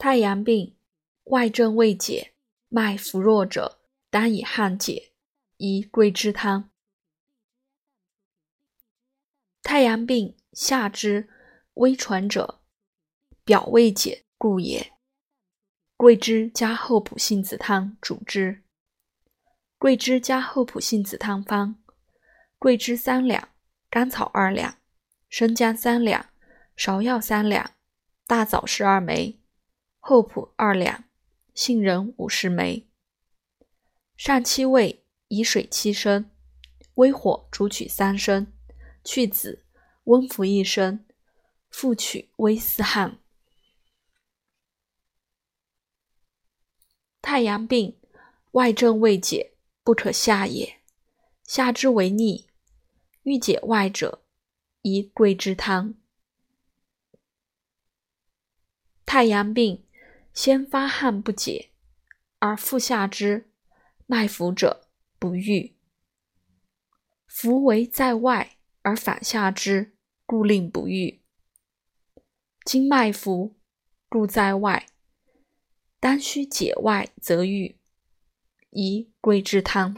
太阳病，外症未解，脉浮弱者，当以汗解，宜桂枝汤。太阳病下肢微喘者，表未解故也。桂枝加厚朴杏子汤主之。桂枝加厚朴杏子汤方：桂枝三两，甘草二两，生姜三两，芍药三两，大枣十二枚。厚朴二两，杏仁五十枚。上七味，以水七升，微火煮取三升，去籽，温服一升，复取微丝汗。太阳病，外症未解，不可下也。下之为逆，欲解外者，宜桂枝汤。太阳病。先发汗不解，而复下之，脉浮者不愈。浮为在外而反下之，故令不愈。经脉浮，故在外，当须解外则愈。宜桂枝汤。